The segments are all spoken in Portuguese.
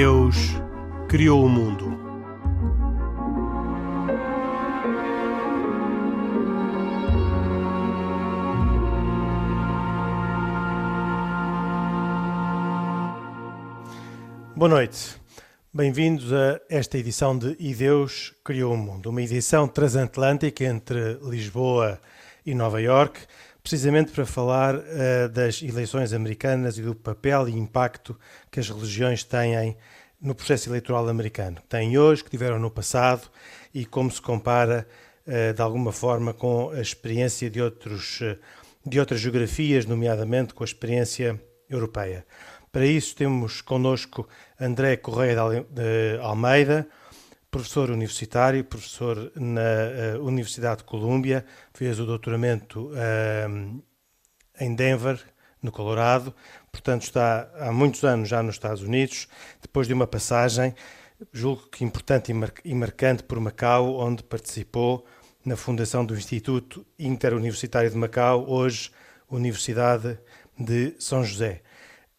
Deus criou o mundo. Boa noite. Bem-vindos a esta edição de E Deus Criou o Mundo, uma edição transatlântica entre Lisboa e Nova York, precisamente para falar uh, das eleições americanas e do papel e impacto que as religiões têm no processo eleitoral americano. Têm hoje, que tiveram no passado e como se compara uh, de alguma forma com a experiência de, outros, uh, de outras geografias, nomeadamente com a experiência europeia. Para isso temos connosco André Correia de Almeida, professor universitário, professor na uh, Universidade de Colômbia, fez o doutoramento uh, em Denver, no Colorado, portanto está há muitos anos já nos Estados Unidos, depois de uma passagem, julgo que importante e, e marcante por Macau, onde participou na fundação do Instituto Interuniversitário de Macau, hoje Universidade de São José.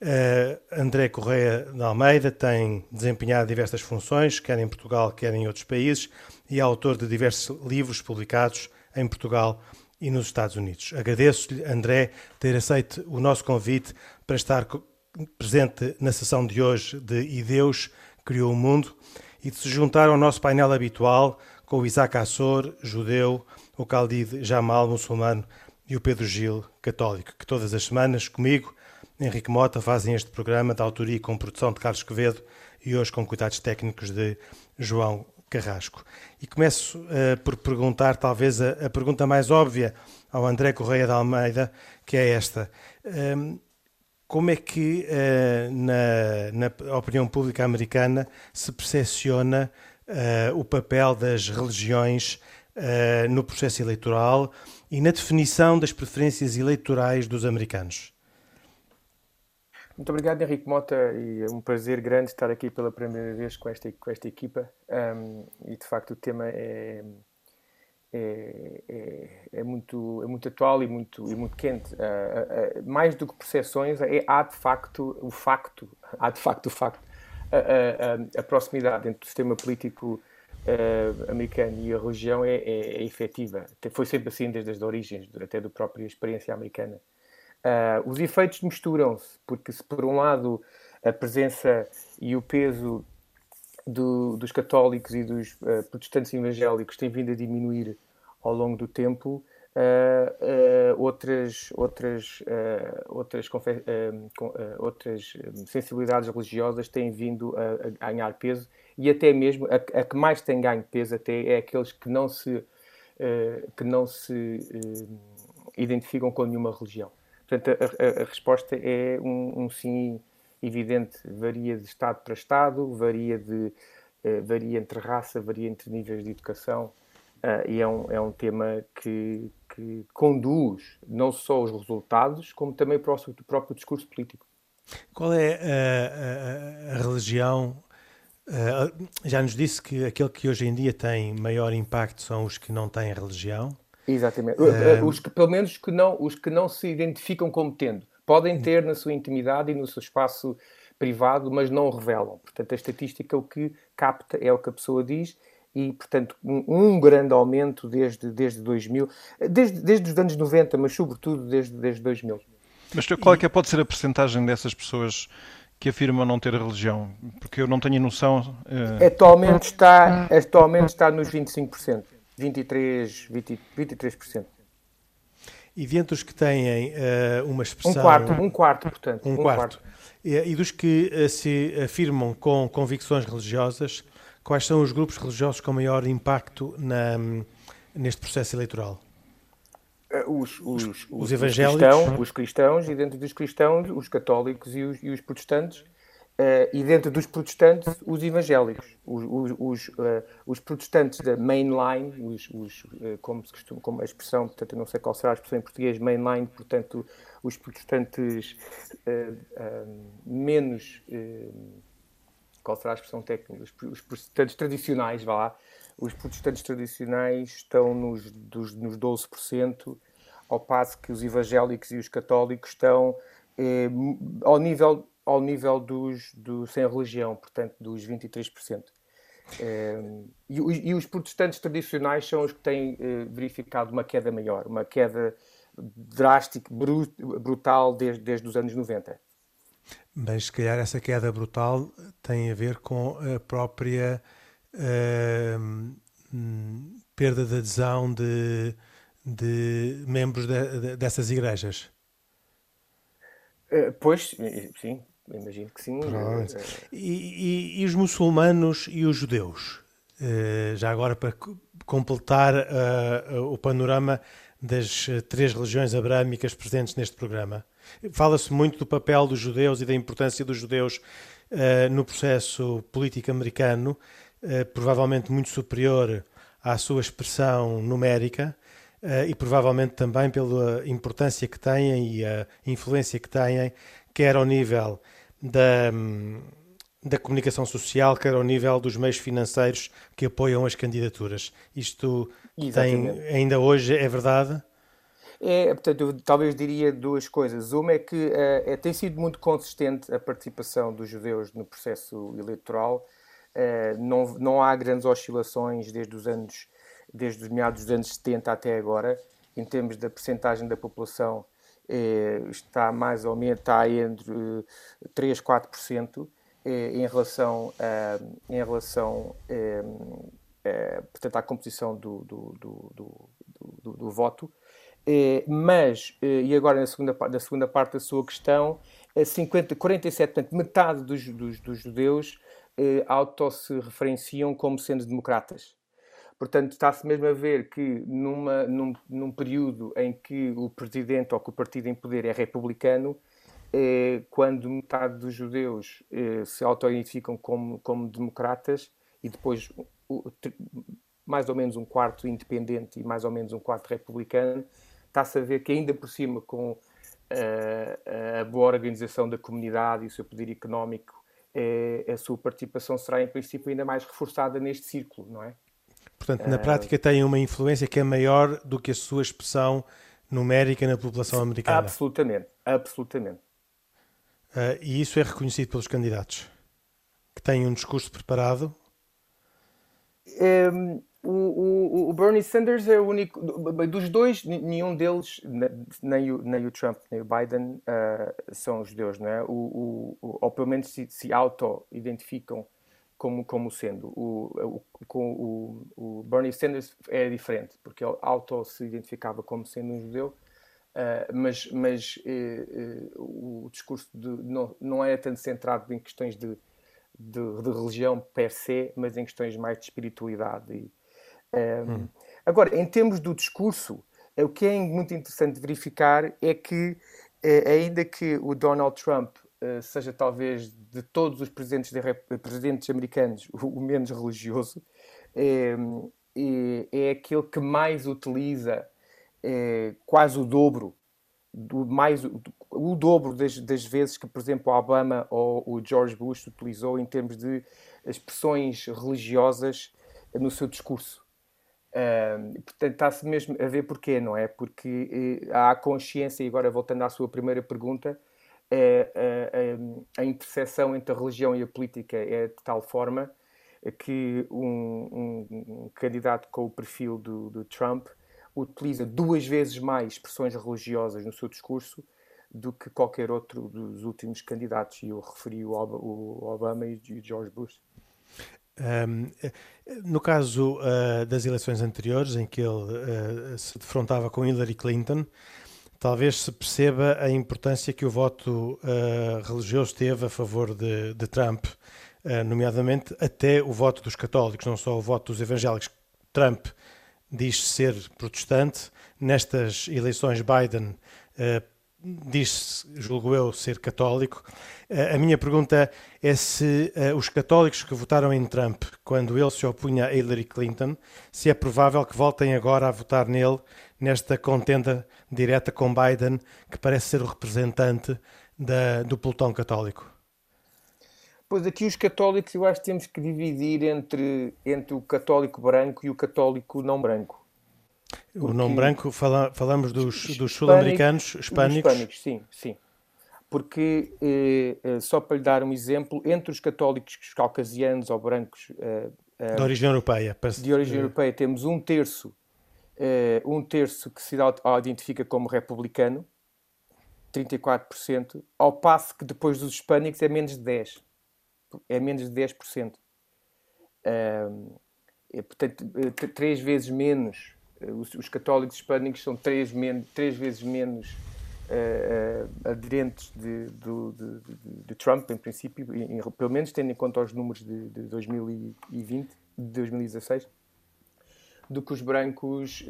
Uh, André Correia de Almeida tem desempenhado diversas funções, quer em Portugal, quer em outros países, e é autor de diversos livros publicados em Portugal e nos Estados Unidos. Agradeço-lhe, André, ter aceito o nosso convite para estar presente na sessão de hoje de E Deus Criou o Mundo e de se juntar ao nosso painel habitual com o Isaac Assor, judeu, o Khalid Jamal, muçulmano, e o Pedro Gil, católico, que todas as semanas comigo Henrique Mota fazem este programa de autoria e com produção de Carlos Quevedo e hoje com cuidados técnicos de João Carrasco. E começo uh, por perguntar, talvez, a, a, pergunta mais óbvia ao André Correia de Almeida, que é esta. Um, como é que uh, na, na, opinião pública americana se percepciona uh, o papel das religiões no processo eleitoral e na definição das preferências eleitorais dos americanos? Muito obrigado, Henrique Mota, e é um prazer grande estar aqui pela primeira vez com esta, com esta equipa. Um, e de facto o tema é, é, é, é, muito, é muito atual e muito, e muito quente. Uh, uh, uh, mais do que percepções, é, há de facto o facto, há de facto o facto, a, proximidade entre o sistema político americano e a religião é, é, é efetiva. Foi sempre assim desde as origens, até da própria experiência americana. Uh, os efeitos misturam-se, porque se por um lado a presença e o peso do, dos católicos e dos uh, protestantes evangélicos tem vindo a diminuir ao longo do tempo, uh, outras, outras, outras, outras sensibilidades religiosas têm vindo a, a, ganhar peso e até mesmo a, a, que mais tem ganho peso até é aqueles que não se, que não se identificam com nenhuma religião. Portanto, a, a, a resposta é um, um, sim evidente. Varia de Estado para Estado, varia, de, uh, varia entre raça, varia entre níveis de educação. Uh, e é um, é um tema que, que conduz não só os resultados, como também o próprio, o próprio discurso político. Qual é a, a, a religião? Uh, já nos disse que aquele que hoje em dia tem maior impacto são os que não têm religião. Exatamente. Uh, os que, pelo menos, que não, os que não se identificam como tendo. Podem hum. ter na sua intimidade e no seu espaço privado, mas não o revelam. Portanto, a estatística o que capta é o que a pessoa diz e, portanto, um, um grande aumento desde, desde 2000, desde, desde os anos 90, mas sobretudo desde, desde 2000. Mas qual é que é, pode ser a percentagem dessas pessoas que afirmam não ter religião? Porque eu não tenho noção. Uh... Atualmente, está, atualmente está nos 25%. 23, 20, 23%. E dentre os que têm uh, uma expressão. Um quarto, um quarto, portanto. Um, um quarto. quarto. E, e, dos que uh, se afirmam com convicções religiosas, quais são os grupos religiosos com maior impacto na, neste processo eleitoral? Uh, os, os, os, os, evangélicos. Os cristãos, os cristãos, e dentro dos cristãos, os católicos e os, e os protestantes Uh, e dentro dos protestantes, os evangélicos, os, os, os, uh, os protestantes da mainline, os, os uh, como se costuma, como a expressão, portanto, eu não sei qual será a expressão em português, mainline, portanto, os protestantes menos, qual será a expressão técnica, os, protestantes tradicionais, vá lá, os protestantes tradicionais estão nos, dos, nos 12%, ao passo que os evangélicos e os católicos estão ao nível ao nível dos, do sem religião, portanto, dos 23%. Um, e, e, os protestantes tradicionais são os que têm uh, verificado uma queda maior, uma queda drástica, brut, brutal desde, desde os anos 90. Mas se calhar essa queda brutal tem a ver com a própria uh, perda de adesão de, de membros de, de, dessas igrejas. Uh, pois, sim, imagino que sim. Uh, e, e, e, os muçulmanos e os judeus? Uh, já agora para completar o panorama das três religiões abrâmicas presentes neste programa. Fala-se muito do papel dos judeus e da importância dos judeus no processo político americano, provavelmente muito superior à sua expressão numérica uh, e provavelmente também pela importância que têm e a influência que têm, quer ao nível da, da comunicação social, quer ao nível dos meios financeiros que apoiam as candidaturas. Isto tem, ainda hoje é verdade? É, portanto, eu talvez diria duas coisas. Uma é que uh, é, tem sido muito consistente a participação dos judeus no processo eleitoral. Uh, não, não há grandes oscilações desde os anos desde os meados dos anos 70 até agora, em termos da percentagem da população, eh, está mais ou menos está entre 3 4% eh, em relação, a, em relação eh, eh, portanto, à composição do, do, do, do, do voto. Mas, e agora na segunda, na segunda parte da sua questão, 50, 47, portanto, metade dos, dos, dos judeus auto se referenciam como sendo democratas. Portanto, está-se mesmo a ver que numa, num, num, período em que o presidente ou que o partido em poder é republicano, eh, quando metade dos judeus eh, se auto-identificam como, como democratas e depois o, mais ou menos um quarto independente e mais ou menos um quarto republicano, está-se a ver que ainda por cima com uh, a boa organização da comunidade e o seu poder económico, eh, a sua participação será em princípio ainda mais reforçada neste círculo, não é? Portanto, na prática tem uma influência que é maior do que a sua expressão numérica na população americana. Absolutamente, absolutamente. Uh, e isso é reconhecido pelos candidatos? Que têm um discurso preparado? Um, o, o, o, Bernie Sanders é o único. Dos dois, nenhum deles, nem o, nem o Trump nem o Biden, uh, são judeus, não é? O, ou pelo menos se, se auto-identificam como, como sendo. O, o, o, o, Bernie Sanders é diferente, porque ele auto se identificava como sendo um judeu, uh, mas, mas uh, uh, o discurso de, não, não era tanto centrado em questões de, de, de, religião per se, mas em questões mais de espiritualidade. E, hum. Agora, em termos do discurso, o que é muito interessante verificar é que, ainda que o Donald Trump seja talvez de todos os presidentes, de, presidentes americanos o, menos religioso, é, é, é, aquele que mais utiliza é, quase o dobro, do, mais, o, dobro das, das, vezes que, por exemplo, Obama ou o George Bush utilizou em termos de expressões religiosas no seu discurso. Uh, portanto, está-se mesmo a ver porquê, não é? Porque uh, há consciência, e agora voltando à sua primeira pergunta, é, é, a interseção entre a religião e a política é de tal forma que um, um, um candidato com o perfil do, do, Trump utiliza duas vezes mais expressões religiosas no seu discurso do que qualquer outro dos últimos candidatos, e eu referi o Obama e o George Bush. Um, no caso uh, das eleições anteriores, em que ele uh, se defrontava com Hillary Clinton, talvez se perceba a importância que o voto uh, religioso teve a favor de, de Trump, uh, nomeadamente até o voto dos católicos, não só o voto dos evangélicos. Trump diz ser protestante, nestas eleições Biden uh, diz, julgo eu, ser católico. a minha pergunta é se os católicos que votaram em Trump quando ele se opunha a Hillary Clinton, se é provável que voltem agora a votar nele nesta contenda direta com Biden, que parece ser o representante da, do pelotão católico? Pois aqui os católicos eu acho que temos que dividir entre, entre o católico branco e o católico não branco. Porque... O não branco, fala, falamos dos, dos sul-americanos hispânicos? hispânicos, sim, sim. porque, uh, só para lhe dar um exemplo, entre os católicos caucasianos ou brancos de origem europeia, de origem europeia temos um terço, um terço que se identifica como republicano, 34%, ao passo que depois dos hispânicos é menos de 10%. É menos de 10%. é, portanto, três vezes menos eh, os, os, católicos hispânicos são três, men três vezes menos uh, uh, aderentes de, de, de, de, Trump, em princípio, em, pelo menos tendo em conta os números de, 2020, de 2016, do que os brancos,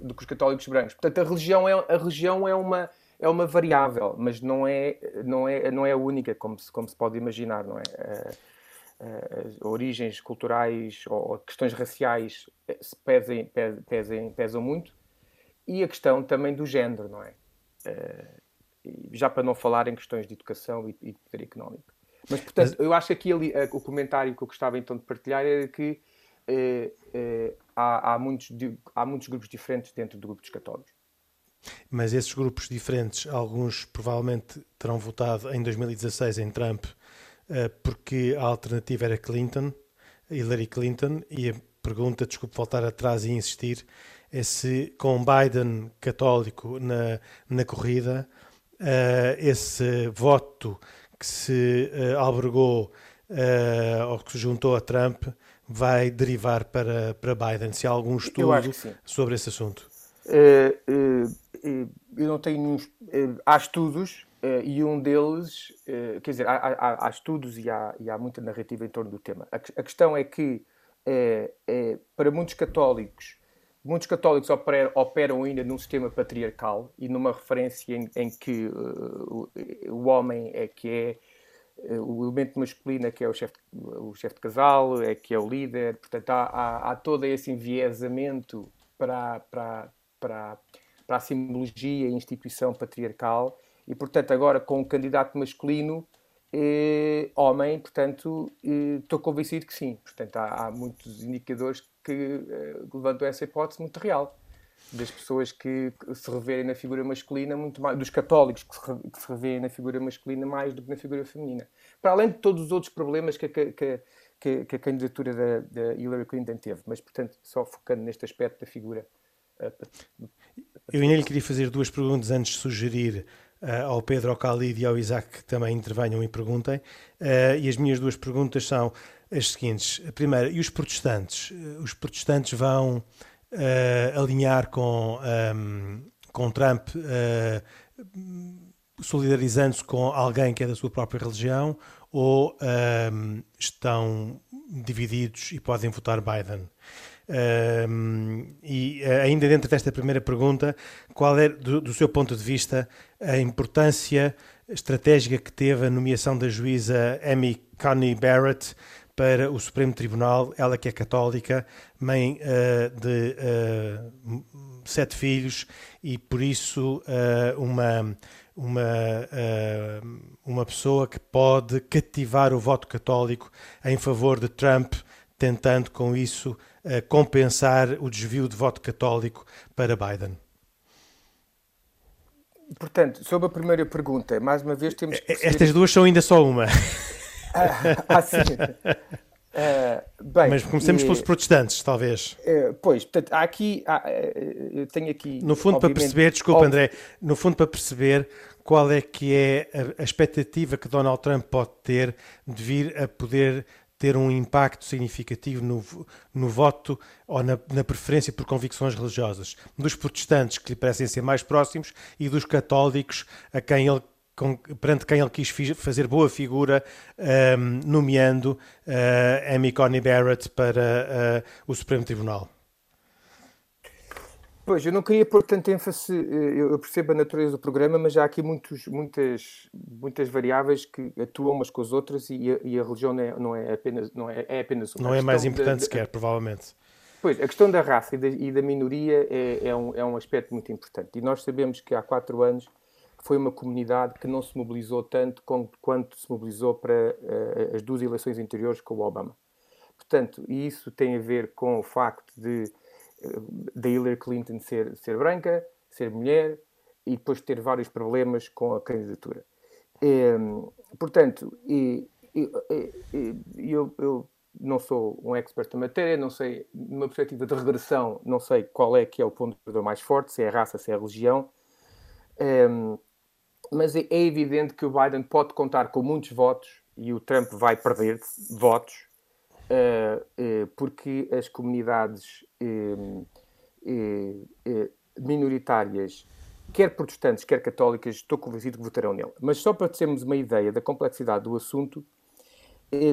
do que os católicos brancos. Portanto, a religião é, a religião é uma é uma variável, mas não é não é não é a única como se como se pode imaginar, não é? Uh, origens culturais ou questões raciais eh, pesem, pesem, pesam muito e a questão também do género, não é? Uh, já para não falar em questões de educação e, e de poder económico. Mas, portanto, eu acho que aqui ali, uh, o comentário que eu gostava então de partilhar era que há, há, muitos, há muitos grupos diferentes dentro do grupo dos católicos. Mas esses grupos diferentes, alguns provavelmente terão votado em 2016 em Trump porque a alternativa era Clinton, Hillary Clinton, e a pergunta, desculpe voltar atrás e insistir, é se com Biden católico na, na corrida, uh, esse voto que se uh, albergou uh, ou que se juntou a Trump vai derivar para, para Biden? Se há algum estudo sobre esse assunto? eu não tenho. Há estudos Uh, e um deles, uh, quer dizer, há, há, há estudos e há, e há, muita narrativa em torno do tema. A, a questão é que, uh, para muitos católicos, muitos católicos operam, operam, ainda num sistema patriarcal e numa referência em, em que o, o, homem é que é o elemento masculino é que é o chefe o chefe de casal, é que é o líder. Portanto, há, há todo esse enviesamento para, para, para, para a simbologia e instituição patriarcal e, portanto, agora com o candidato masculino, eh, homem, portanto, eh, estou convencido que sim. Portanto, há, há muitos indicadores que eh, levantam essa hipótese muito real. Das pessoas que se reverem na figura masculina, muito mais, dos católicos que se, que se reverem na figura masculina mais do que na figura feminina. Para além de todos os outros problemas que, que, que, que a candidatura da, da, Hillary Clinton teve. Mas, portanto, só focando neste aspecto da figura. Eh, Eu ainda lhe queria fazer duas perguntas antes de sugerir uh, ao Pedro, ao Khalid e ao Isaac que também intervenham e perguntem. Uh, e as minhas duas perguntas são as seguintes. A primeira, e os protestantes? Uh, os protestantes vão alinhar com, um, ehm, com Trump, solidarizando-se com alguém que é da sua própria religião, ou um, ehm, estão divididos e podem votar Biden? Um, e eh, ainda dentro desta primeira pergunta, qual é, do, do, seu ponto de vista, a importância estratégica que teve a nomeação da juíza Amy Coney Barrett para o Supremo Tribunal, ela que é católica, mãe uh, de uh, sete filhos e por isso uh, uma uma, uma pessoa que pode cativar o voto católico em favor de Trump, tentando com isso compensar o desvio de voto católico para Biden? Portanto, sobre a primeira pergunta, mais uma vez temos que. Perceber... Estas duas são ainda só uma. ah, ah, sim. Uh, bem, Mas comecemos e, pelos protestantes, talvez. Uh, pois, portanto, há aqui. Há, eu tenho aqui. No fundo, para perceber, desculpa, André, no fundo, para perceber qual é que é a, a expectativa que Donald Trump pode ter de vir a poder ter um impacto significativo no, no voto ou na, na, preferência por convicções religiosas, dos protestantes que lhe parecem ser mais próximos e dos católicos a quem ele com, perante quem ele quis fazer boa figura, um, nomeando uh, Amy Coney Barrett para uh, o Supremo Tribunal. Pois, eu não queria pôr tanto ênfase, eh, eu percebo a natureza do programa, mas há aqui muitos, muitas, muitas variáveis que atuam umas com as outras e a, e a religião não é, não é, apenas, não é, é apenas uma. Não é mais importante de, sequer, provavelmente. Pois, a questão da raça e da, e da minoria é, é, um, é um aspecto muito importante. E nós sabemos que há quatro anos foi uma comunidade que não se mobilizou tanto quanto se mobilizou para uh, as duas eleições anteriores com o Obama. Portanto, isso tem a ver com o facto de da Hillary Clinton ser, ser branca, ser mulher e depois ter vários problemas com a candidatura. É, portanto, e, e, e, eu, eu, não sou um expert na matéria, não sei, numa perspectiva de regressão, não sei qual é que é o ponto mais forte, se é a raça, se é a religião. É, mas é, é evidente que o Biden pode contar com muitos votos e o Trump vai perder votos porque as comunidades uh, minoritárias, quer protestantes, quer católicas, estou convencido que votarão nele. Mas só para termos uma ideia da complexidade do assunto,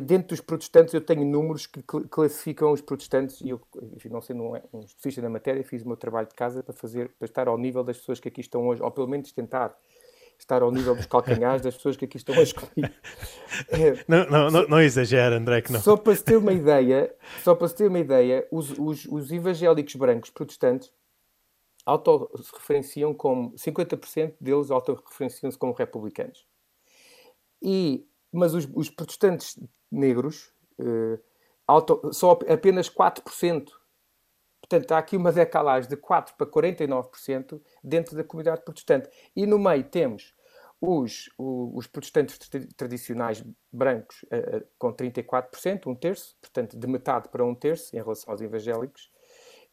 dentro dos protestantes eu tenho números que classificam os protestantes e eu, enfim, não sendo um especialista na matéria, fiz o meu trabalho de casa para fazer para estar ao nível das pessoas que aqui estão hoje, ou pelo menos tentar estar ao nível dos calcanhares das pessoas que aqui estão hoje comigo. É, não, não, não, não exagera, André, que não. Só para se ter uma ideia, só para se ter uma ideia, os, os, os evangélicos brancos protestantes autorreferenciam como 50% deles autorreferenciam-se como republicanos. E, mas os, os protestantes negros uh, auto, só apenas 4%. Portanto, há aqui uma decalagem de 4% para 49% dentro da comunidade protestante. E no meio temos os, os, protestantes tradicionais brancos uh, uh, com 34%, um terço, portanto, de metade para um terço em relação aos evangélicos.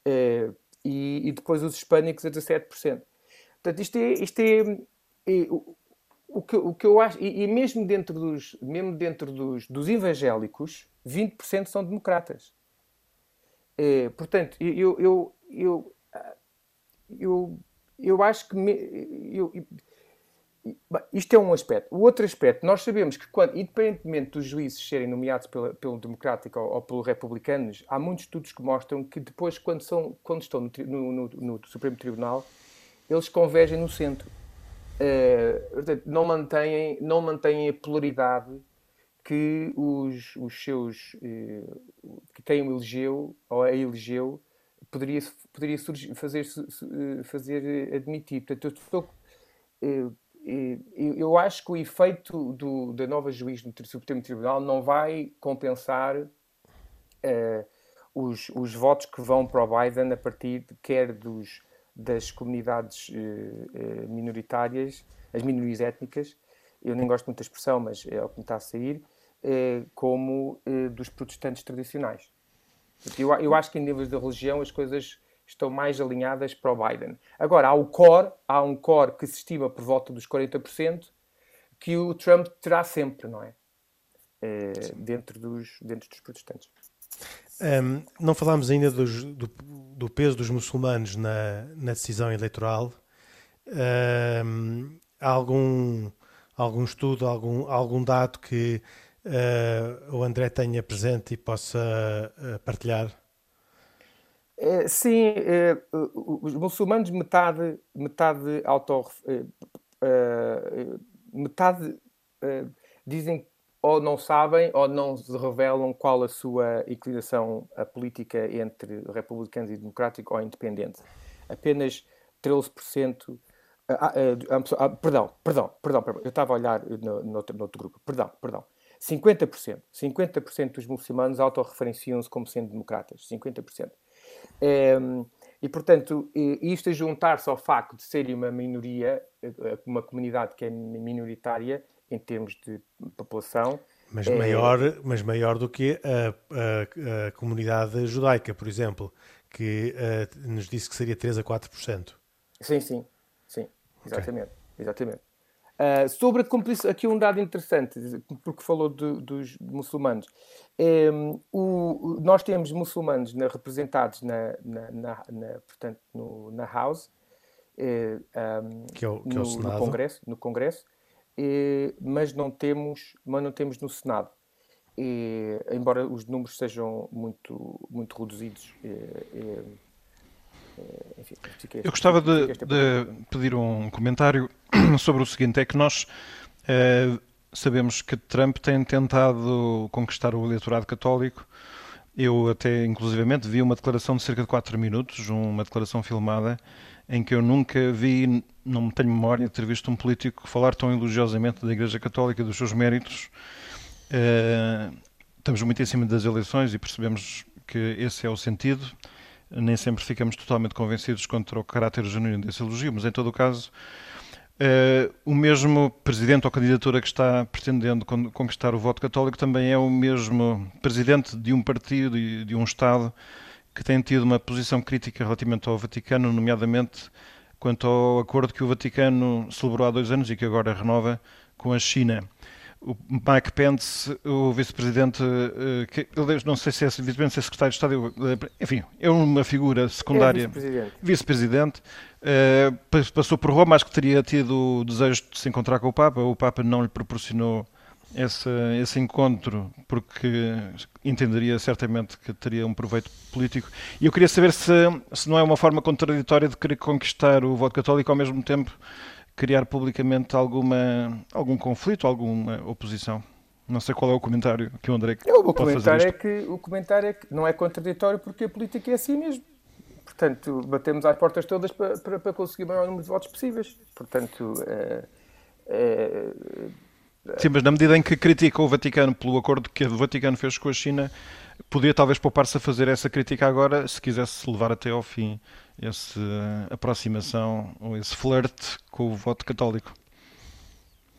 Uh, e, depois os hispânicos a 17%. Portanto, isto é, isto é, é o, que, o que eu acho, e, e, mesmo dentro dos, mesmo dentro dos, dos evangélicos, 20% são democratas. É, portanto, eu, eu, eu, eu, eu acho que me, eu, isto é um aspecto. O outro aspecto, nós sabemos que, quando, independentemente dos juízes serem nomeados pela, pelo democrático ou, ou pelo republicanos, há muitos estudos que mostram que depois, quando, são, quando estão no, no, no, no Supremo Tribunal, eles convergem no centro. Uh, portanto, não mantêm, não mantêm a polaridade que os, os seus uh, que quem o elegeu ou a elegeu poderia, poderia surgir, fazer, fazer admitir. Portanto, eu estou, eu acho que o efeito do, da nova juiz no Supremo Tribunal não vai compensar uh, os, os votos que vão para o Biden a partir de, quer dos, das comunidades uh, minoritárias, as minorias étnicas, eu nem gosto muito da expressão, mas é o que me está a sair, como dos protestantes tradicionais. Eu, eu acho que em níveis de religião as coisas estão mais alinhadas para o Biden. Agora, há o core, há um core que se estima por volta dos 40%, que o Trump terá sempre, não é? é dentro, dos, dentro dos protestantes. Um, não falámos ainda dos, do, do, peso dos muçulmanos na, na decisão eleitoral. Um, há algum, algum estudo, algum, algum dado que uh, o André tenha presente e possa uh, partilhar? É, sim, é, os muçulmanos metade, metade auto, é, metade dizem ou não sabem ou não revelam qual a sua inclinação a política entre republicanos e democrático ou independente. Apenas 13%. Ah, ah, ah, perdão, perdão, perdão, eu estava a olhar no, no, outro, no outro grupo. Perdão, perdão. 50%. 50% dos muçulmanos autorreferenciam-se como sendo democratas. 50%. Um, e, portanto, isto a juntar-se ao facto de serem uma minoria, eh, uma comunidade que é minoritária em termos de população. Mas, é... maior, mas maior do que a, a, a comunidade judaica, por exemplo, que uh, nos disse que seria 3 a 4%. Sim, sim, sim, exatamente. Okay. exatamente. Uh, sobre a aqui um dado interessante, porque falou de, dos muçulmanos. Um, o, nós temos muçulmanos na, representados na, na, na, portanto, no, na House, eh, um, que é o, que no, é o no, Congresso, no Congresso eh, mas, não temos, mas não temos no Senado. embora os números sejam muito, muito reduzidos. Eh, enfim, Eu gostava de, de, pedir um comentário sobre o seguinte: é que nós sabemos que Trump tem tentado conquistar o eleitorado católico. Eu até, inclusivamente, vi uma declaração de cerca de 4 minutos, uma declaração filmada, em que eu nunca vi, não me tenho memória de ter visto um político falar tão elogiosamente da Igreja Católica e dos seus méritos. Uh, estamos muito em cima das eleições e percebemos que esse é o sentido. Nem sempre ficamos totalmente convencidos contra o caráter genuíno desse elogio, mas em todo o caso, Uh, o mesmo presidente ou candidatura que está pretendendo conquistar o voto católico também é o mesmo presidente de um partido e de um Estado que tem tido uma posição crítica relativamente ao Vaticano, nomeadamente quanto ao acordo que o Vaticano celebrou há dois anos e que agora renova com a China. O Mike Pence, o vice-presidente, uh, não sei se é vice-presidente, se é secretário de Estado, uh, enfim, é uma figura secundária. É vice-presidente. Vice-presidente Uh, passou por Roma, acho que teria tido o desejo de se encontrar com o Papa. O Papa não lhe proporcionou esse, esse encontro porque entenderia certamente que teria um proveito político. E eu queria saber se, se não é uma forma contraditória de querer conquistar o voto católico ao mesmo tempo criar publicamente alguma, algum conflito, alguma oposição. Não sei qual é o comentário que o André é, o comentário é que O comentário é que não é contraditório porque a política é assim mesmo. Portanto, batemos às portas todas para, para, para conseguir o maior número de votos possíveis. Portanto, é, é, Sim, mas na medida em que critica o Vaticano pelo acordo que o Vaticano fez com a China, podia talvez poupar-se a fazer essa crítica agora, se quisesse levar até ao fim essa aproximação ou esse flerte com o voto católico.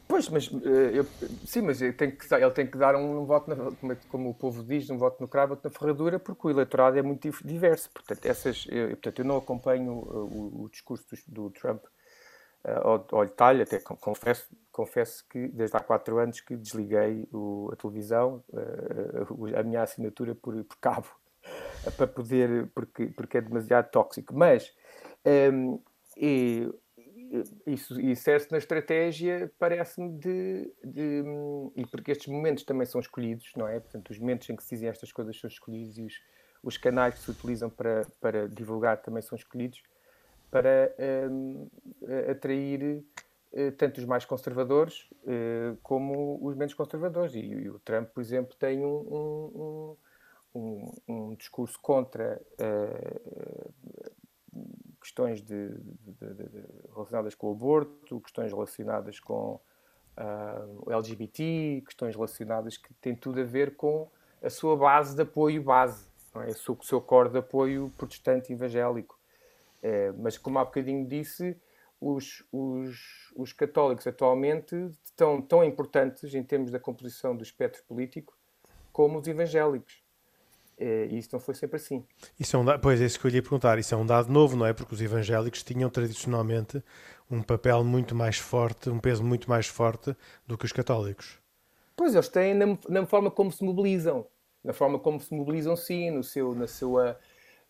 Pois, mas eh, eu, sim, mas ele tem, que, ele tem que dar um, um voto, na, como, é como, o povo diz, um voto no cravo, na ferradura, porque o eleitorado é muito diverso. Portanto, essas, eu, portanto, eu não acompanho o, o discurso do, do Trump ao, ao, detalhe, até confesso, confesso que desde há quatro anos que desliguei o, a televisão, uh, a minha assinatura por, por cabo, para poder, porque, porque é demasiado tóxico. Mas um, e, isso, é na estratégia, parece-me, de, de, E porque estes momentos também são escolhidos, não é? Portanto, os momentos em que se dizem estas coisas são escolhidos e os, os canais que se utilizam para, para divulgar também são escolhidos para um, atrair uh, tanto os mais conservadores uh, como os menos conservadores. E, e, o Trump, por exemplo, tem um, um, um, um discurso contra uh, questões de, de, de, relacionadas com o aborto, questões relacionadas com uh, o LGBT, questões relacionadas que têm tudo a ver com a sua base de apoio base, não é? o, seu, core de apoio protestante evangélico. É, mas como há bocadinho disse, os, os, os católicos atualmente estão tão importantes em termos da composição do espectro político como os evangélicos. É, e isso não foi sempre assim. Isso é um dado, pois é isso que eu lhe ia perguntar. Isso é um dado novo, não é? Porque os evangélicos tinham tradicionalmente um papel muito mais forte, um peso muito mais forte do que os católicos. Pois, eles têm na, na forma como se mobilizam. Na forma como se mobilizam, sim, no seu, na, sua,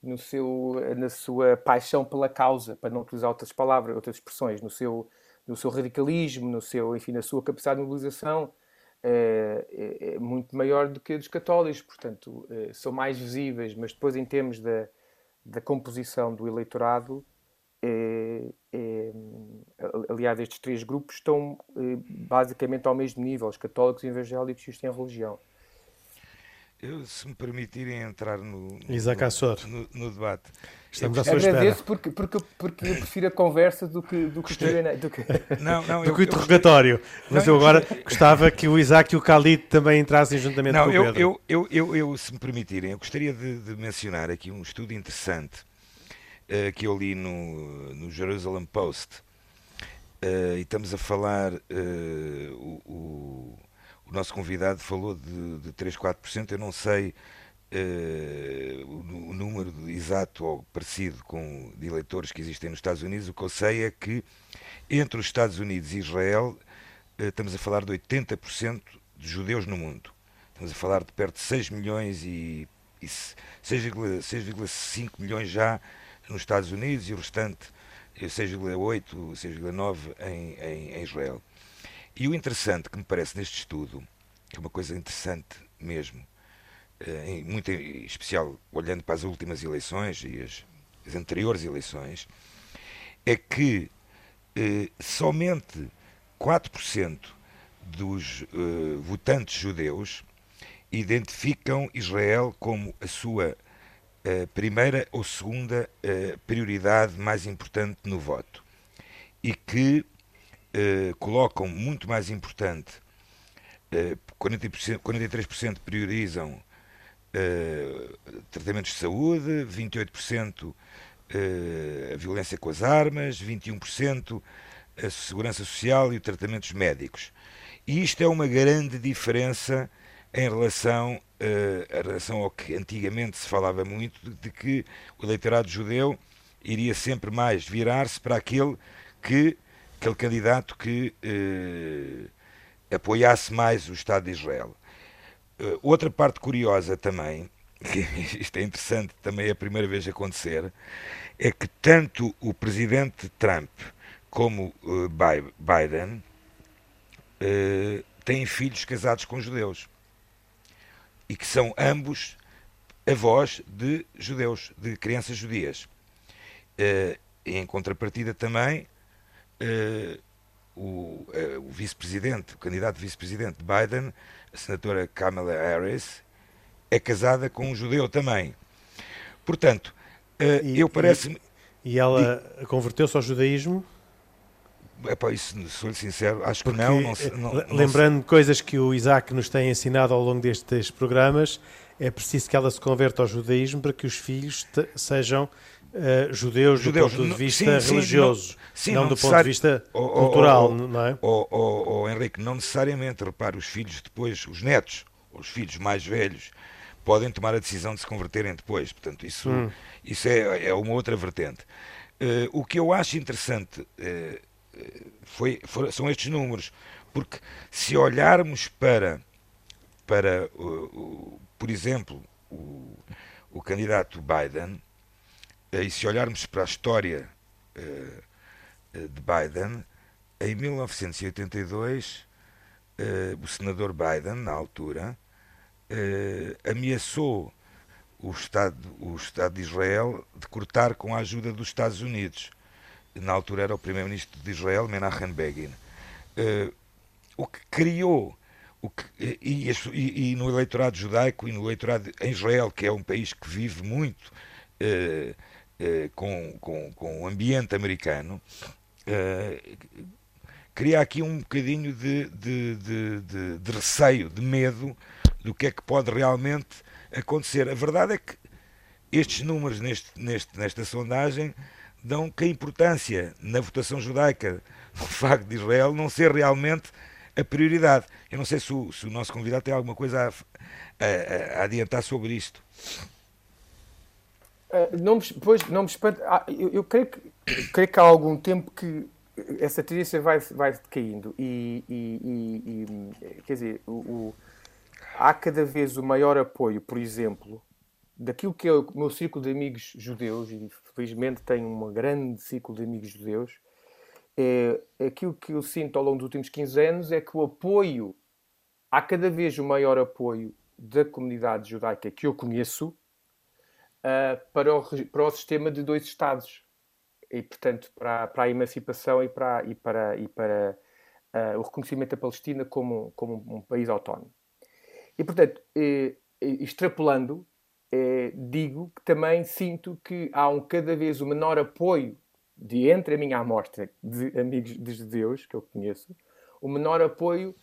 no seu, na sua paixão pela causa, para não utilizar outras palavras, outras expressões, no seu, no seu radicalismo, no seu, enfim, na sua capacidade de mobilização é, é, muito maior do que a dos católicos, portanto, são mais visíveis, mas depois, em termos da, da composição do eleitorado, aliás, estes três grupos estão basicamente ao mesmo nível, os católicos, evangélicos e os sem religião. Eu, se me permitirem entrar no, no, no, no debate. Estamos à sua espera. Agradeço porque, porque, porque eu prefiro a conversa do que, do que, do que... Não, não, do que o interrogatório. Mas não, eu agora eu... gostava que o Isaac e o Khalid também entrassem juntamente não, com o Pedro. Eu, eu, eu, eu, se me permitirem, eu gostaria de, de mencionar aqui um estudo interessante uh, que eu li no, no Jerusalem Post. Uh, e estamos a falar uh, o, o o nosso convidado falou de, de 3, 4%, eu não sei uh, o, o, número exato ou parecido com de eleitores que existem nos Estados Unidos, o que eu sei é que entre os Estados Unidos e Israel uh, estamos a falar de 80% de judeus no mundo. Estamos a falar de perto de 6 milhões e, e 6,5 milhões já nos Estados Unidos e o restante 6,8, eh, 6,9 em, em, em Israel. E o interessante que me parece neste estudo, que é uma coisa interessante mesmo, eh, muito em especial olhando para as últimas eleições e as, as anteriores eleições, é que eh, somente 4% dos eh, votantes judeus identificam Israel como a sua eh, primeira ou segunda eh, prioridade mais importante no voto. E que eh, colocam muito mais importante, uh, 40%, 43% priorizam uh, tratamentos de saúde, 28% uh, a violência com as armas, 21% a segurança social e os tratamentos médicos. E isto é uma grande diferença em relação, em relação ao que antigamente se falava muito, de que o eleitorado judeu iria sempre mais virar-se para aquele que aquele candidato que uh, apoiasse mais o Estado de Israel. Uh, outra parte curiosa também, que isto é interessante, também é a primeira vez a acontecer, é que tanto o presidente Trump como uh, Biden têm filhos casados com judeus e que são ambos avós de judeus, de crianças judias. Uh, em contrapartida também, uh, o, uh, o vice-presidente, o candidato vice-presidente de Biden, a senadora Kamala Harris, é casada com um judeu também. Portanto, e, eu parece-me. E, e ela converteu-se ao judaísmo? Epá, isso, sou-lhe sincero, acho Porque, que não. não, não lembrando não coisas que o Isaac nos tem ensinado ao longo destes programas, é preciso que ela se converta ao judaísmo para que os filhos sejam uh, judeus, judeus, do ponto de vista sim, religioso, sim, não, sim, não, não, do ponto de vista oh, cultural, oh, não é? Oh, oh, oh, Henrique, não necessariamente, repare, os filhos depois, os netos, os filhos mais velhos, podem tomar a decisão de se converterem depois, portanto, isso, hum. isso é, é uma outra vertente. Uh, o que eu acho interessante uh, foi, foi, são estes números, porque se olharmos para, para uh, por exemplo, o, o candidato Biden, eh, e se olharmos para a história uh, de Biden, em 1982, uh, o senador Biden, na altura, ameaçou o Estado, o Estado de Israel de cortar com a ajuda dos Estados Unidos. Na altura era o primeiro-ministro de Israel, Menachem Begin. o que criou o que, e, e, e, no eleitorado judaico e no eleitorado em Israel, que é um país que vive muito eh, com, com, com o ambiente americano, eh, cria aqui um bocadinho de, de, de, de, de receio, de medo do que é que pode realmente acontecer. A verdade é que estes números neste, neste, nesta sondagem dão que a importância na votação judaica do facto de Israel não ser realmente a prioridade. Eu não sei se o, se o nosso convidado tem alguma coisa a, a, a adiantar sobre isto. Uh, não me, pois, não me espanta. Ah, eu, eu creio, que, creio que há algum tempo que essa tendência vai, vai decaindo e, e, e quer dizer, o, o, há cada vez o maior apoio, por exemplo, daquilo que é o meu círculo de amigos judeus, e felizmente tenho um grande círculo de amigos judeus, é, aquilo que eu sinto ao longo dos últimos 15 anos é que o apoio, há cada vez o maior apoio da comunidade judaica que eu conheço, uh, para, o, para o sistema de dois Estados. E, portanto, para, para a emancipação e para, e para, e para uh, o reconhecimento da Palestina como, como um país autónomo. E, portanto, eh, extrapolando, eh, digo que também sinto que há um cada vez um menor apoio de entre a minha amostra de amigos de judeus que eu conheço, o menor apoio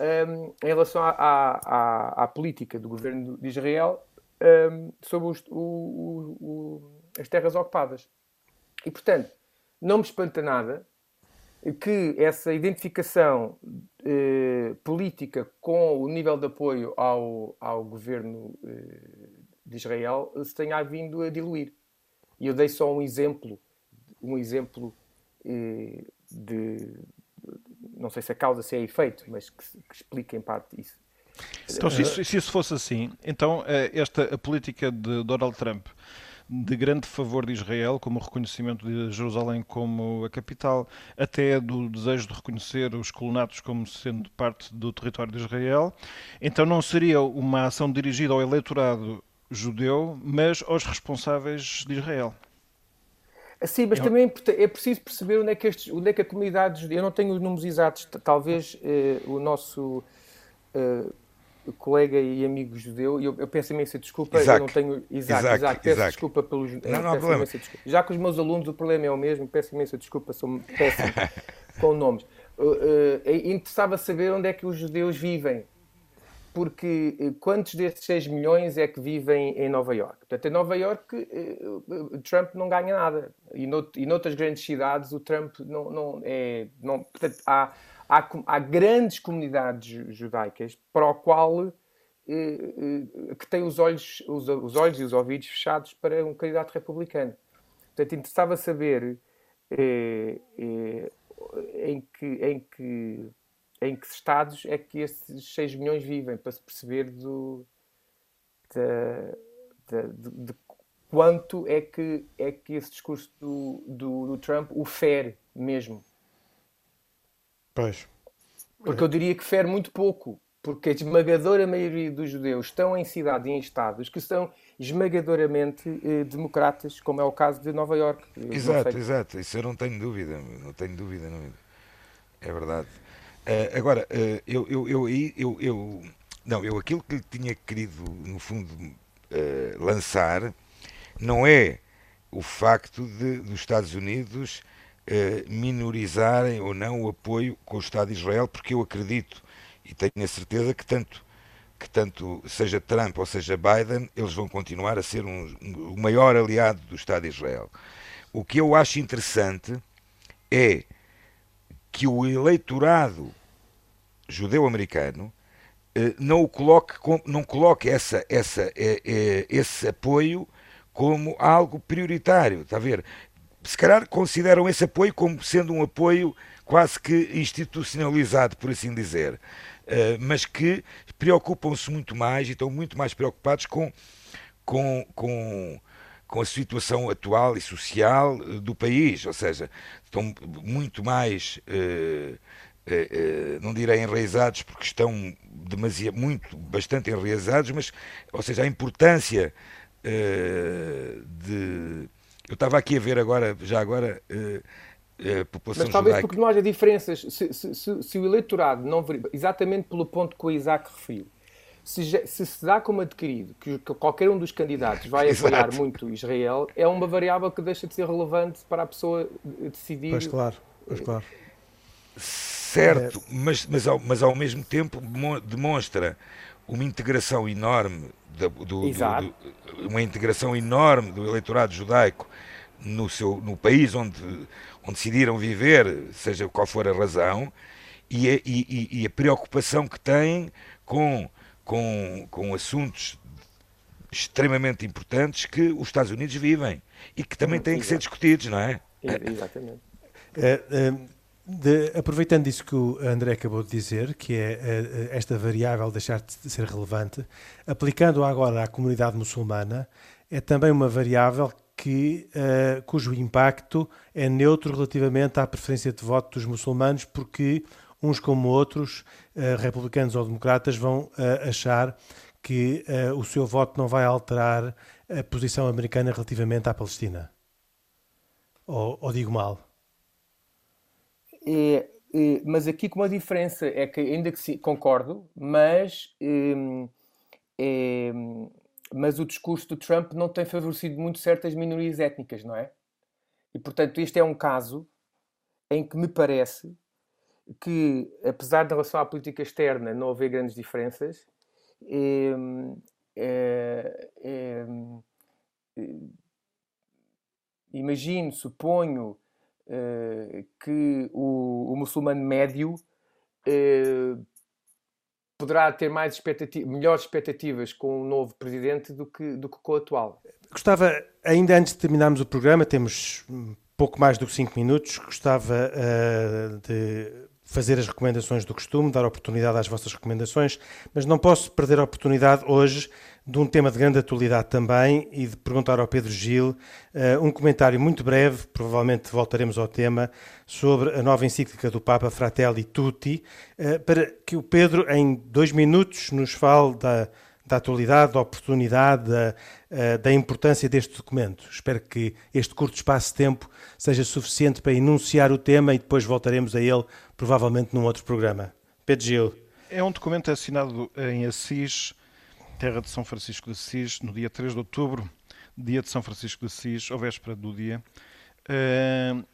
um, em relação à, à, à, política do governo de Israel um, sobre os, o, o, as terras ocupadas. E, portanto, não me espanta nada que essa identificação eh, política com o nível de apoio ao, ao governo eh, de Israel se tenha vindo a diluir. E eu dei só um exemplo, um exemplo eh, de, não sei se a causa se é efeito, mas que, que explica em parte isso. Então, se isso, se isso fosse assim, então eh, esta a política de Donald Trump de grande favor de Israel, como o reconhecimento de Jerusalém como a capital, até do desejo de reconhecer os colonatos como sendo parte do território de Israel. Então não seria uma ação dirigida ao eleitorado judeu, mas aos responsáveis de Israel. Sim, mas também é preciso perceber onde é que, estes, onde é que a comunidade. Eu não tenho os números exatos, talvez eh, o nosso. Eh, colega e amigo judeu, e eu, eu peço imensa desculpa, Isaac. eu não tenho. Isaac, Isaac, Isaac peço Isaac. desculpa pelos. Não, não há problema. Já com os meus alunos o problema é o mesmo, peço imensa desculpa, sou péssimo com nomes. Uh, uh, interessava saber onde é que os judeus vivem. porque eh, quantos desses 6 milhões é que vivem em Nova York? Portanto, em Nova York, eh, Trump não ganha nada. E, nout e noutras grandes cidades, o Trump não, não é. Não, portanto, há, há, há grandes comunidades judaicas para o qual que têm os olhos, os, os, olhos e os ouvidos fechados para um candidato republicano. Portanto, interessava saber em que, em que em que estados é que esses 6 milhões vivem, para se perceber do, de, de, quanto é que, é que esse discurso do, do, do Trump o fere mesmo. Pois. Porque eu diria que fere muito pouco, porque a esmagadora maioria dos judeus estão em cidades e em estados que são esmagadoramente eh, democratas, como é o caso de Nova York. Exato, exato. Isso eu não tenho dúvida, não tenho dúvida, não. é verdade. Uh, agora, uh, eu, eu, eu, eu, eu, não, eu aquilo que tinha querido, no fundo, uh, lançar não é o facto de dos Estados Unidos minorizarem ou não o apoio com o Estado de Israel, porque eu acredito e tenho a certeza que tanto que tanto seja Trump ou seja Biden, eles vão continuar a ser um, um, o maior aliado do Estado de Israel. O que eu acho interessante é que o eleitorado judeu-americano eh, não coloque, não coloque essa, essa, eh, eh, esse apoio como algo prioritário, está a ver? Se calhar consideram esse apoio como sendo um apoio quase que institucionalizado, por assim dizer, mas que preocupam-se muito mais e estão muito mais preocupados com, com, com, com a situação atual e social do país, ou seja, estão muito mais eh, eh, não direi enraizados porque estão demasiado, muito, bastante enraizados, mas, ou seja, a importância eh, de. Eu estava aqui a ver agora, já agora, a população Mas talvez judaica... porque não haja diferenças, se, se, se, se, o eleitorado não exatamente pelo ponto que o Isaac referiu, se, se se dá como adquirido que, que qualquer um dos candidatos vai apoiar muito Israel, é uma variável que deixa de ser relevante para a pessoa decidir. Pois claro, pois claro. Certo, é... mas, mas, ao, mas ao mesmo tempo demonstra uma integração enorme do, do, do, uma integração enorme do eleitorado judaico no, seu, no país onde, onde decidiram viver, seja qual for a razão, e a, e, e a preocupação que têm com, com, com assuntos extremamente importantes que os Estados Unidos vivem e que também têm que ser discutidos, não é? Exatamente. É, é, de, aproveitando isso que o André acabou de dizer, que é uh, esta variável deixar de ser relevante, aplicando agora à comunidade muçulmana, é também uma variável que, uh, cujo impacto é neutro relativamente à preferência de voto dos muçulmanos, porque uns como outros, uh, republicanos ou democratas, vão achar que o seu voto não vai alterar a posição americana relativamente à Palestina. Ou, ou digo mal? É, é, mas aqui com uma diferença é que ainda que concordo, mas, hum, é, mas o discurso do Trump não tem favorecido muito certas minorias étnicas, não é? E portanto este é um caso em que me parece que, apesar de relação à política externa não haver grandes diferenças, é, é, é, imagino, suponho que o, o, muçulmano médio uh, poderá ter mais expectativa, melhores expectativas com o novo presidente do que, do que com o atual. Gostava, ainda antes de terminarmos o programa, temos pouco mais do que 5 minutos, gostava uh, de fazer as recomendações do costume, dar oportunidade às vossas recomendações, mas não posso perder a oportunidade hoje de um tema de grande atualidade também e de perguntar ao Pedro Gil uh, um comentário muito breve, provavelmente voltaremos ao tema, sobre a nova encíclica do Papa Fratelli Tutti, uh, para que o Pedro, em dois minutos, nos fale da, da atualidade, da oportunidade, da, uh, da importância deste documento. Espero que este curto espaço de tempo seja suficiente para enunciar o tema e depois voltaremos a ele provavelmente num outro programa. Pedro Gil. É um documento assinado em Assis, terra de São Francisco de Assis, no dia 3 de outubro, dia de São Francisco de Assis, ou véspera do dia. Uh,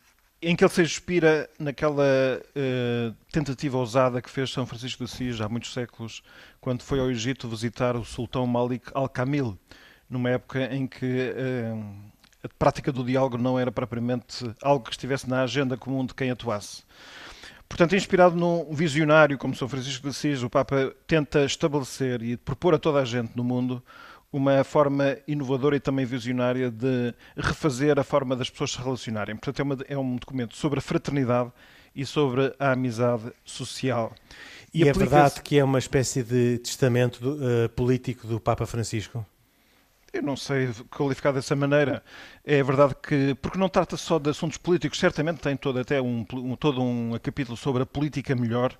em que ele se inspira naquela uh, tentativa ousada que fez São Francisco de Assis há muitos séculos, quando foi ao Egito visitar o sultão Malik al-Kamil, numa época em que uh, a prática do diálogo não era propriamente algo que estivesse na agenda comum de quem atuasse. Portanto, inspirado num visionário como São Francisco de Assis, o Papa tenta estabelecer e propor a toda a gente no mundo uma forma inovadora e também visionária de refazer a forma das pessoas se relacionarem. Portanto, é, uma, é um documento sobre a fraternidade e sobre a amizade social. E, e é verdade que é uma espécie de testamento do, uh, político do Papa Francisco? Eu não sei qualificar dessa maneira. É verdade que, porque não trata só de assuntos políticos, certamente tem todo até um, um todo um capítulo sobre a política melhor,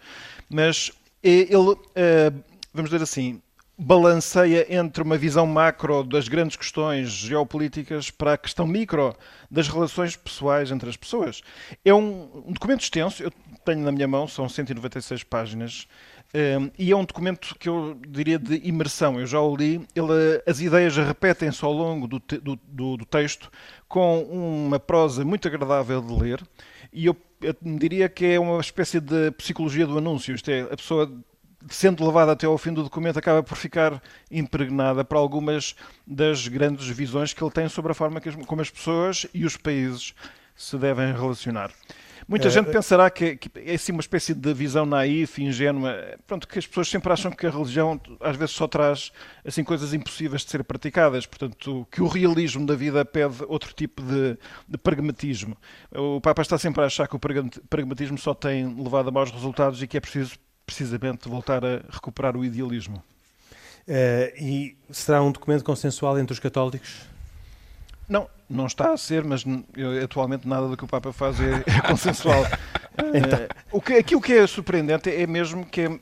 mas é, ele, uh, vamos dizer assim, balanceia entre uma visão macro das grandes questões geopolíticas para a questão micro das relações pessoais entre as pessoas. É um documento extenso, eu tenho na minha mão, são 196 páginas, um, ehm, e é um documento que eu diria de imersão. Eu já o li, ele, as ideias repetem-se ao longo do, do, do, do, texto com uma prosa muito agradável de ler, e eu, eu diria que é uma espécie de psicologia do anúncio. Isto é, a pessoa sendo levada até ao fim do documento, acaba por ficar impregnada para algumas das grandes visões que ele tem sobre a forma as, como as pessoas e os países se devem relacionar. Muita é, gente pensará que, que, é assim uma espécie de visão naif, ingênua, pronto, que as pessoas sempre acham que a religião às vezes só traz assim coisas impossíveis de ser praticadas, portanto, que o realismo da vida pede outro tipo de, de pragmatismo. O Papa está sempre a achar que o pragmatismo só tem levado a maus resultados e que é preciso precisamente voltar a recuperar o idealismo. Uh, e será um documento consensual entre os católicos? Não, não está a ser, mas eu, atualmente nada do que o Papa faz é, é consensual. então. uh, o que, aquilo que é surpreendente é mesmo que uh,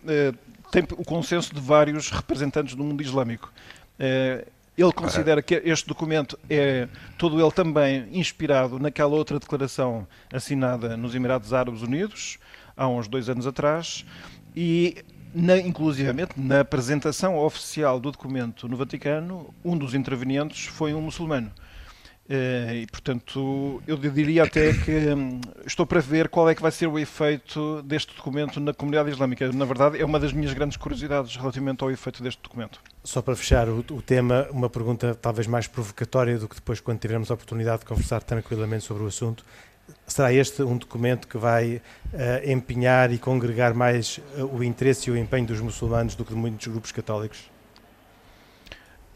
tem o consenso de vários representantes do mundo islâmico. ele considera que este documento é todo ele também inspirado naquela outra declaração assinada nos Emirados Árabes Unidos há uns dois anos atrás e, na, inclusivamente, na apresentação oficial do documento no Vaticano, um dos intervenientes foi um muçulmano. Eh, e, portanto, eu diria até que hum, estou para ver qual é que vai ser o efeito deste documento na comunidade islâmica. Na verdade, é uma das minhas grandes curiosidades relativamente ao efeito deste documento. Só para fechar o, o tema, uma pergunta talvez mais provocatória do que depois, quando tivermos a oportunidade de conversar tranquilamente sobre o assunto será este um documento que vai uh, empenhar e congregar mais uh, o interesse e o empenho dos muçulmanos do que de muitos grupos católicos?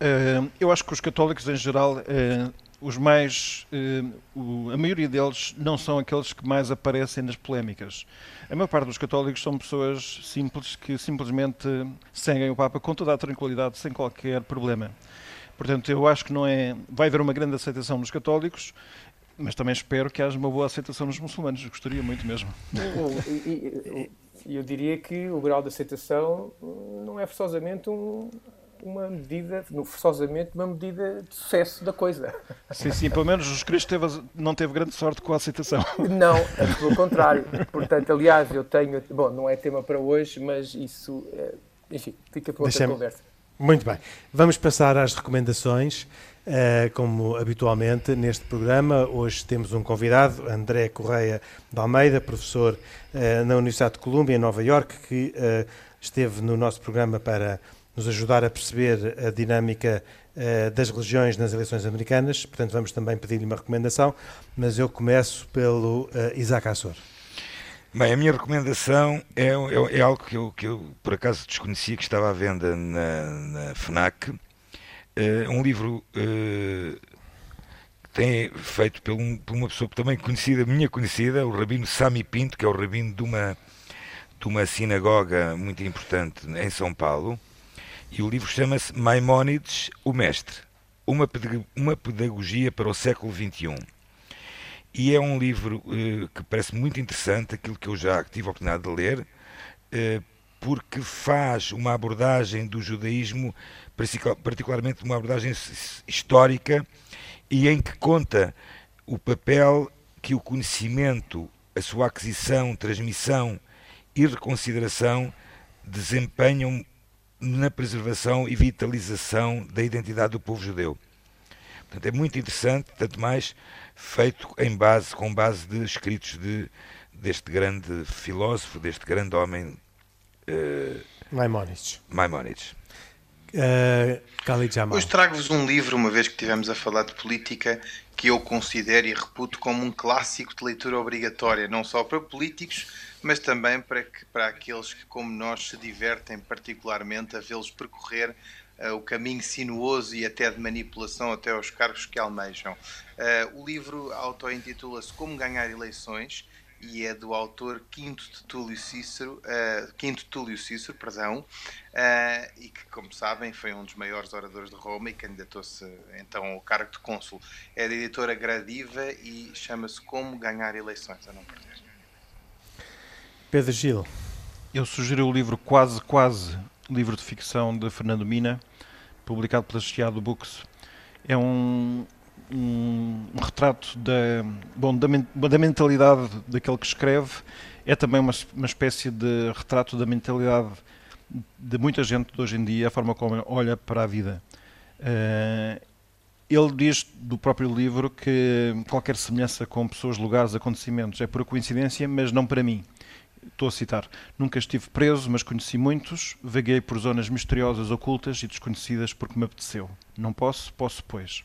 Uh, eu acho que os católicos em geral, os mais, o, a maioria deles não são aqueles que mais aparecem nas polémicas. A maior parte dos católicos são pessoas simples que simplesmente seguem o Papa com toda a tranquilidade, sem qualquer problema. Portanto, eu acho que não é. Vai haver uma grande aceitação nos católicos mas também espero que haja uma boa aceitação nos muçulmanos. Gostaria muito mesmo. E eu diria que o grau de aceitação não é forçosamente um, uma medida, forçosamente uma medida de sucesso da coisa. Sim, sim, pelo menos Jesus Cristo teve, não teve grande sorte com a aceitação. Não, pelo contrário. Portanto, aliás, eu tenho, bom, não é tema para hoje, mas isso, eh, enfim, fica para outra conversa. Muito bem. Vamos passar às recomendações. Uh, como habitualmente neste programa, hoje temos um convidado, André Correia de Almeida, professor uh, na Universidade de Colômbia, em Nova York, que uh, esteve no nosso programa para nos ajudar a perceber a dinâmica das religiões nas eleições americanas. Portanto, vamos também pedir-lhe uma recomendação, mas eu começo pelo Isaac Assor. Bem, a minha recomendação é, é, é, algo que eu, que eu, por acaso desconhecia que estava à venda na, na FNAC. Uh, um livro uh, tem feito por, um, por, uma pessoa também conhecida, minha conhecida, o Rabino Sami Pinto, que é o Rabino de uma, de uma sinagoga muito importante em São Paulo. E o livro chama-se Maimónides, o Mestre, uma, uma pedagogia para o século XXI. E é um livro uh, que parece muito interessante, aquilo que eu já tive a oportunidade de ler, uh, porque faz uma abordagem do judaísmo, particularmente uma abordagem histórica, e em que conta o papel que o conhecimento, a sua aquisição, transmissão e reconsideração desempenham na preservação e vitalização da identidade do povo judeu. Portanto, é muito interessante, tanto mais feito em base, com base de escritos de, deste grande filósofo, deste grande homem. Uh, Maimonides. Maimonides. Uh, Khalid Jamal. Hoje trago-vos um livro, uma vez que estivemos a falar de política, que eu considero e reputo como um clássico de leitura obrigatória, não só para políticos, mas também para, que, para aqueles que, como nós, se divertem particularmente a vê-los percorrer uh, o caminho sinuoso e até de manipulação até aos cargos que almejam. Uh, o livro auto-intitula-se Como Ganhar Eleições e é do autor Quinto de Túlio Cícero, uh, Quinto Túlio Cícero, perdão, uh, e que, como sabem, foi um dos maiores oradores de Roma e candidatou-se então ao cargo de cônsul. É da editora Gradiva e chama-se Como Ganhar Eleições, a não perder. Pedro Gil. Eu sugiro o livro Quase Quase, livro de ficção de Fernando Mina, publicado pela Chiado Books. É um, um, um retrato da, bom, da, da, mentalidade daquele que escreve, é também uma, uma espécie de retrato da mentalidade de muita gente de hoje em dia, a forma como olha para a vida. Uh, ele diz do próprio livro que qualquer semelhança com pessoas, lugares, acontecimentos é por coincidência, mas não para mim estou a citar, nunca estive preso, mas conheci muitos, vaguei por zonas misteriosas, ocultas e desconhecidas porque me apeteceu. Não posso, posso pois.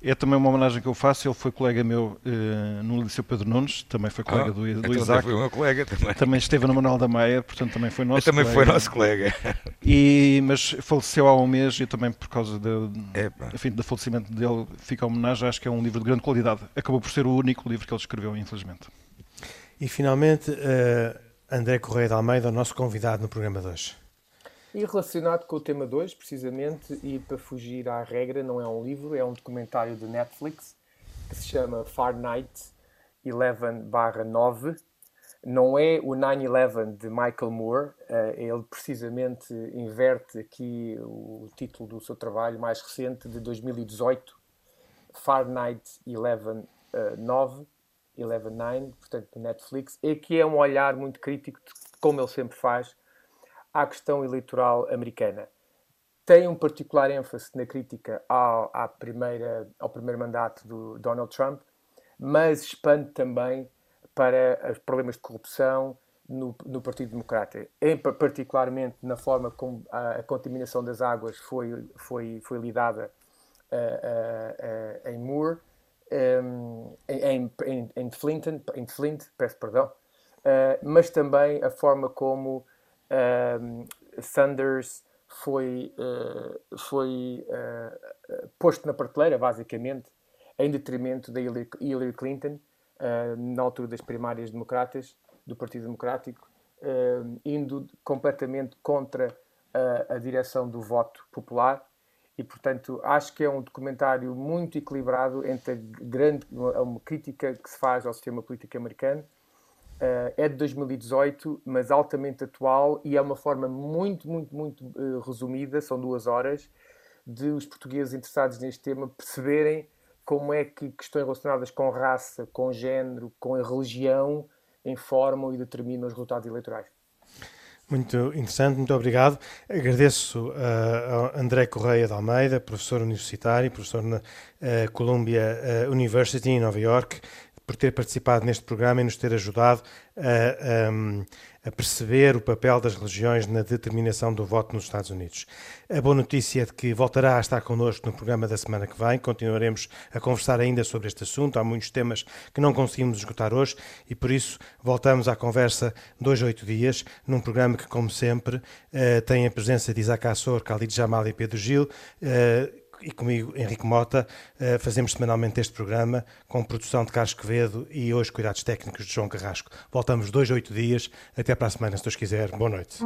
É também uma homenagem que eu faço, ele foi colega meu uh, no Liceu Pedro Nunes, também foi colega ah, do, do então Isaac. foi meu colega também. Também esteve no Manuel da Maia, portanto também foi nosso também colega. foi nosso colega. E, mas faleceu há um mês e também por causa de, enfim, do falecimento dele fica a homenagem, acho que é um livro de grande qualidade. Acabou por ser o único livro que ele escreveu, infelizmente. E finalmente... Uh André Correia de Almeida, o nosso convidado no programa de hoje. E relacionado com o tema 2, precisamente, e para fugir à regra, não é um livro, é um documentário de Netflix que se chama Far Night 11-9. Não é o 9-11 de Michael Moore, uh, ele precisamente inverte aqui o título do seu trabalho mais recente, de 2018, Far Night 11-9 Eleven Nine, portanto, do Netflix, e que é um olhar muito crítico, como ele sempre faz, à questão eleitoral americana. Tem um particular ênfase na crítica ao, à primeira, ao primeiro mandato do Donald Trump, mas expande também para os problemas de corrupção no, no Partido Democrata, em, particularmente na forma como a, a contaminação das águas foi, foi, foi lidada uh, uh, uh, em Moore em, em, em, em Flint, peço perdão, uh, mas também a forma como um, Sanders foi, uh, foi uh, posto na prateleira, basicamente, em detrimento da Hillary Clinton, na altura das primárias democratas, do Partido Democrático, indo completamente contra a, a direção do voto popular e, portanto, acho que é um documentário muito equilibrado entre a grande uma crítica que se faz ao sistema político americano. Uh, é de 2018, mas altamente atual e é uma forma muito, muito, muito uh, resumida, são duas horas, de os portugueses interessados neste tema perceberem como é que questões relacionadas com raça, com género, com religião informam e determinam os resultados eleitorais. Muito interessante, muito obrigado. Agradeço uh, André Correia de Almeida, professor universitário, professor na uh, Columbia uh, University em Nova York, por ter participado neste programa e nos ter ajudado a, um, a, perceber o papel das religiões na determinação do voto nos Estados Unidos. A boa notícia é de que voltará a estar connosco no programa da semana que vem. Continuaremos a conversar ainda sobre este assunto. Há muitos temas que não conseguimos esgotar hoje e por isso voltamos à conversa dois, oito dias, num programa que, como sempre, uh, tem a presença de Isaac Assor, Khalid Jamal e Pedro Gil. E comigo, Henrique Mota, uh, fazemos semanalmente este programa com produção de Carlos Quevedo e hoje cuidados técnicos de João Carrasco. Voltamos dois, oito dias. Até para a semana, se Deus quiser. Boa noite.